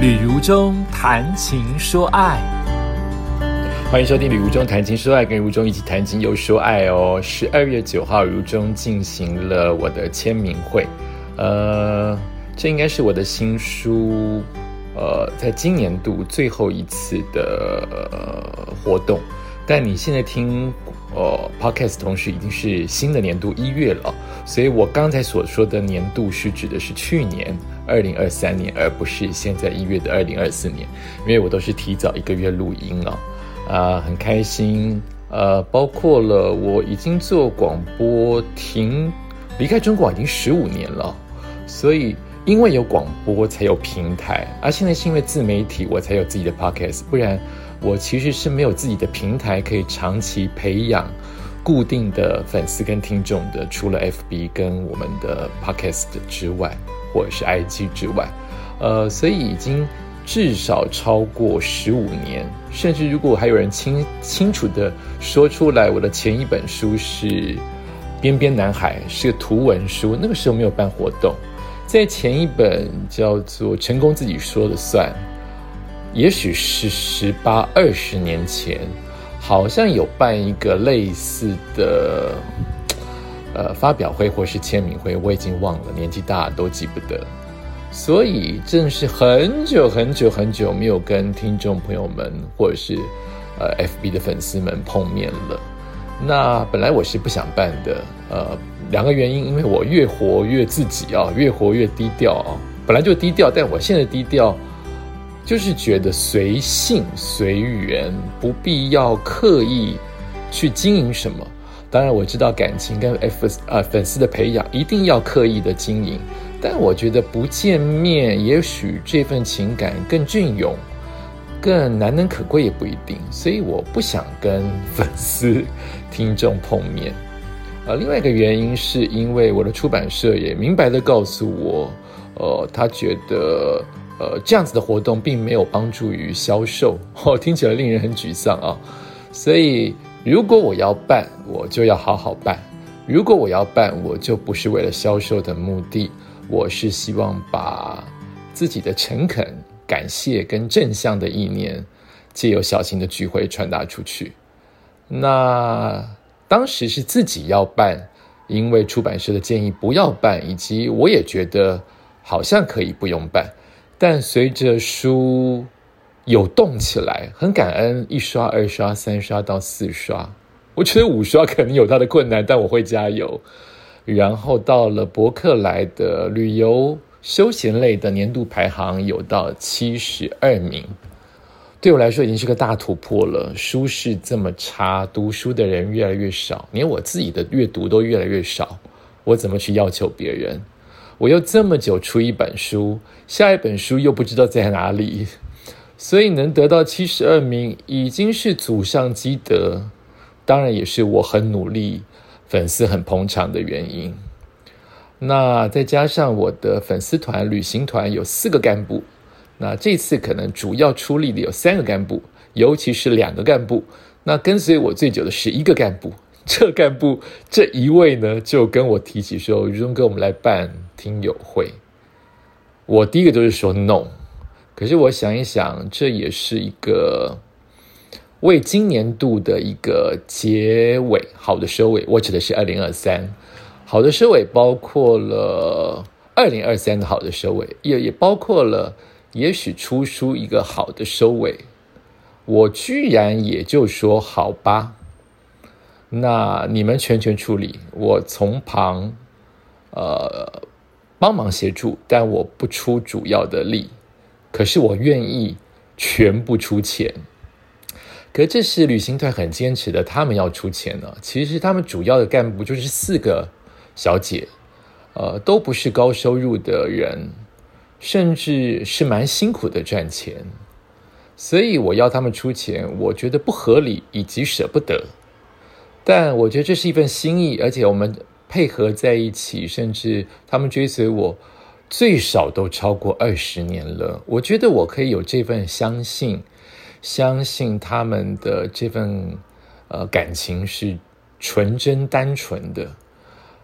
旅如中谈情说爱，欢迎收听《旅如中谈情说爱》，跟如中一起谈情又说爱哦。十二月九号，如中进行了我的签名会，呃，这应该是我的新书，呃，在今年度最后一次的、活动。但你现在听呃 podcast，同时已经是新的年度一月了，所以我刚才所说的年度是指的是去年二零二三年，而不是现在一月的二零二四年，因为我都是提早一个月录音了，啊，很开心，呃，包括了我已经做广播停离开中广已经十五年了，所以因为有广播才有平台，而现在是因为自媒体我才有自己的 podcast，不然。我其实是没有自己的平台可以长期培养固定的粉丝跟听众的，除了 FB 跟我们的 Podcast 之外，或者是 IG 之外，呃，所以已经至少超过十五年，甚至如果还有人清清楚的说出来，我的前一本书是《边边男孩》，是个图文书，那个时候没有办活动，在前一本叫做《成功自己说了算》。也许是十八二十年前，好像有办一个类似的，呃，发表会或是签名会，我已经忘了，年纪大都记不得。所以正是很久很久很久没有跟听众朋友们或者是呃 FB 的粉丝们碰面了。那本来我是不想办的，呃，两个原因，因为我越活越自己啊，越活越低调啊，本来就低调，但我现在低调。就是觉得随性随缘，不必要刻意去经营什么。当然，我知道感情跟 F 呃粉丝的培养一定要刻意的经营，但我觉得不见面，也许这份情感更隽永，更难能可贵也不一定。所以我不想跟粉丝听众碰面。呃，另外一个原因是因为我的出版社也明白的告诉我，呃，他觉得。呃，这样子的活动并没有帮助于销售，哦，听起来令人很沮丧啊。所以，如果我要办，我就要好好办；如果我要办，我就不是为了销售的目的，我是希望把自己的诚恳、感谢跟正向的意念，借由小型的聚会传达出去。那当时是自己要办，因为出版社的建议不要办，以及我也觉得好像可以不用办。但随着书有动起来，很感恩一刷、二刷、三刷到四刷，我觉得五刷可能有它的困难，但我会加油。然后到了博客来的旅游休闲类的年度排行有到七十二名，对我来说已经是个大突破了。书是这么差，读书的人越来越少，连我自己的阅读都越来越少，我怎么去要求别人？我又这么久出一本书，下一本书又不知道在哪里，所以能得到七十二名已经是祖上积德，当然也是我很努力、粉丝很捧场的原因。那再加上我的粉丝团、旅行团有四个干部，那这次可能主要出力的有三个干部，尤其是两个干部。那跟随我最久的是一个干部。这干部这一位呢，就跟我提起说：“于中哥，我们来办听友会。”我第一个就是说 “no”，可是我想一想，这也是一个为今年度的一个结尾，好的收尾。我指的是二零二三，好的收尾包括了二零二三的好的收尾，也也包括了也许出书一个好的收尾。我居然也就说好吧。那你们全权处理，我从旁，呃，帮忙协助，但我不出主要的力。可是我愿意全部出钱。可这是旅行团很坚持的，他们要出钱呢。其实他们主要的干部就是四个小姐，呃，都不是高收入的人，甚至是蛮辛苦的赚钱。所以我要他们出钱，我觉得不合理，以及舍不得。但我觉得这是一份心意，而且我们配合在一起，甚至他们追随我，最少都超过二十年了。我觉得我可以有这份相信，相信他们的这份呃感情是纯真单纯的。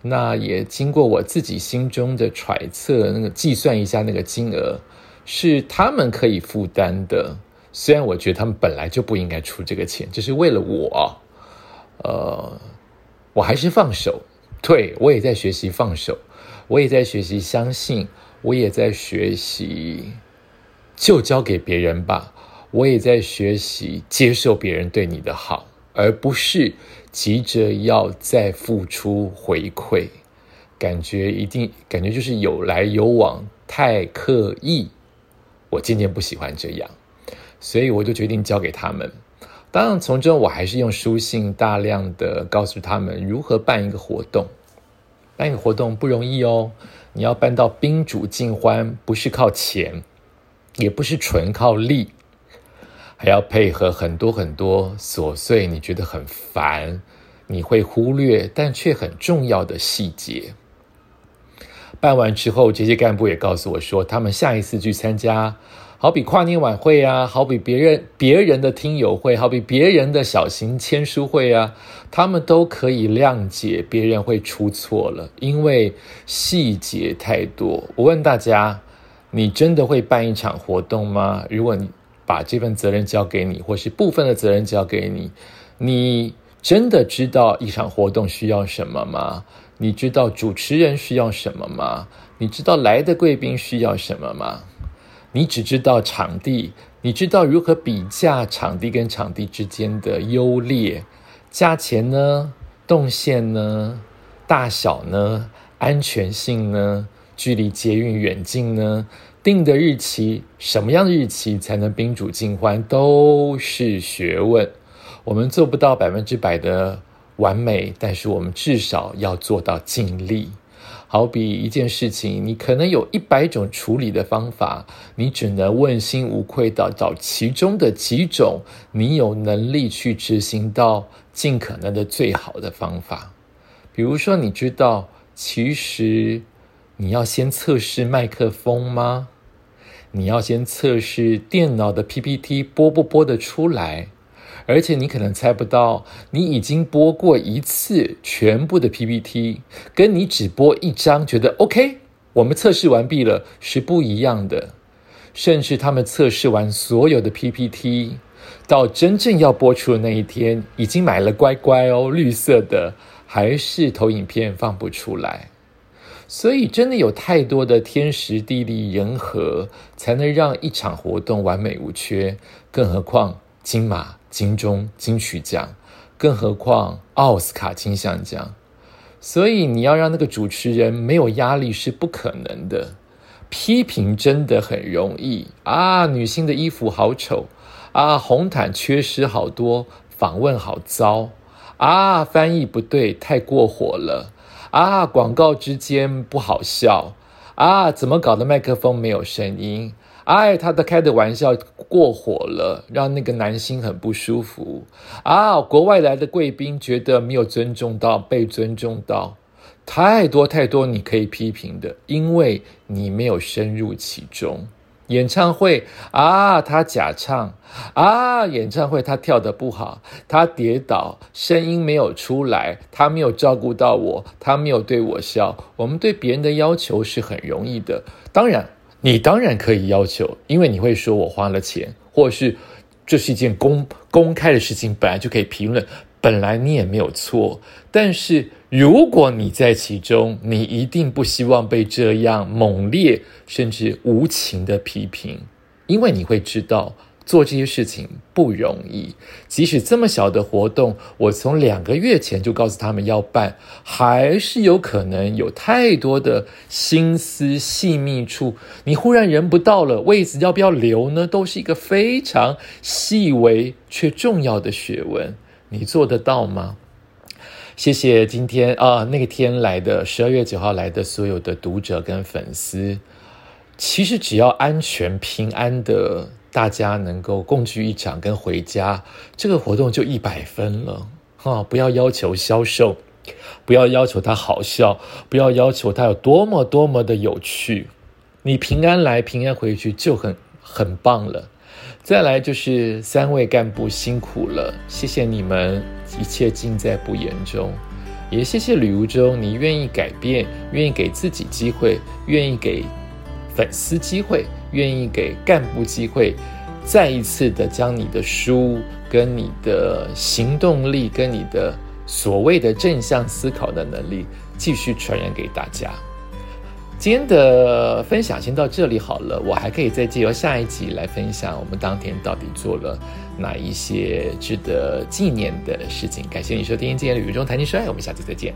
那也经过我自己心中的揣测，那个计算一下那个金额，是他们可以负担的。虽然我觉得他们本来就不应该出这个钱，这是为了我，呃，我还是放手。对我也在学习放手，我也在学习相信，我也在学习就交给别人吧。我也在学习接受别人对你的好，而不是急着要再付出回馈。感觉一定感觉就是有来有往，太刻意。我渐渐不喜欢这样，所以我就决定交给他们。当然，从中我还是用书信大量的告诉他们如何办一个活动。办一个活动不容易哦，你要办到宾主尽欢，不是靠钱，也不是纯靠力，还要配合很多很多琐碎，你觉得很烦，你会忽略但却很重要的细节。办完之后，这些干部也告诉我说，他们下一次去参加，好比跨年晚会啊，好比别人别人的听友会，好比别人的小型签书会啊，他们都可以谅解别人会出错了，因为细节太多。我问大家，你真的会办一场活动吗？如果你把这份责任交给你，或是部分的责任交给你，你真的知道一场活动需要什么吗？你知道主持人需要什么吗？你知道来的贵宾需要什么吗？你只知道场地，你知道如何比价场地跟场地之间的优劣，价钱呢？动线呢？大小呢？安全性呢？距离捷运远近呢？定的日期，什么样的日期才能宾主尽欢，都是学问。我们做不到百分之百的。完美，但是我们至少要做到尽力。好比一件事情，你可能有一百种处理的方法，你只能问心无愧的找其中的几种，你有能力去执行到尽可能的最好的方法。比如说，你知道，其实你要先测试麦克风吗？你要先测试电脑的 PPT 播不播得出来？而且你可能猜不到，你已经播过一次全部的 PPT，跟你只播一张觉得 OK，我们测试完毕了是不一样的。甚至他们测试完所有的 PPT，到真正要播出的那一天，已经买了乖乖哦，绿色的，还是投影片放不出来。所以真的有太多的天时地利人和，才能让一场活动完美无缺。更何况金马。金钟金曲奖，更何况奥斯卡金像奖，所以你要让那个主持人没有压力是不可能的。批评真的很容易啊，女性的衣服好丑啊，红毯缺失好多，访问好糟啊，翻译不对，太过火了啊，广告之间不好笑啊，怎么搞的？麦克风没有声音。哎，他的开的玩笑过火了，让那个男星很不舒服啊！国外来的贵宾觉得没有尊重到，被尊重到，太多太多你可以批评的，因为你没有深入其中。演唱会啊，他假唱啊，演唱会他跳的不好，他跌倒，声音没有出来，他没有照顾到我，他没有对我笑。我们对别人的要求是很容易的，当然。你当然可以要求，因为你会说我花了钱，或者是这是一件公公开的事情，本来就可以评论，本来你也没有错。但是如果你在其中，你一定不希望被这样猛烈甚至无情的批评，因为你会知道。做这些事情不容易，即使这么小的活动，我从两个月前就告诉他们要办，还是有可能有太多的心思细密处。你忽然人不到了，位子要不要留呢？都是一个非常细微却重要的学问。你做得到吗？谢谢今天啊，那个天来的十二月九号来的所有的读者跟粉丝。其实只要安全平安的。大家能够共聚一场跟回家，这个活动就一百分了哈！不要要求销售，不要要求它好笑，不要要求它有多么多么的有趣，你平安来平安回去就很很棒了。再来就是三位干部辛苦了，谢谢你们，一切尽在不言中，也谢谢吕如中，你愿意改变，愿意给自己机会，愿意给。粉丝机会，愿意给干部机会，再一次的将你的书跟你的行动力跟你的所谓的正向思考的能力继续传染给大家。今天的分享先到这里好了，我还可以再借由下一集来分享我们当天到底做了哪一些值得纪念的事情。感谢你收听今天的《旅中谈情说爱》，我们下次再见。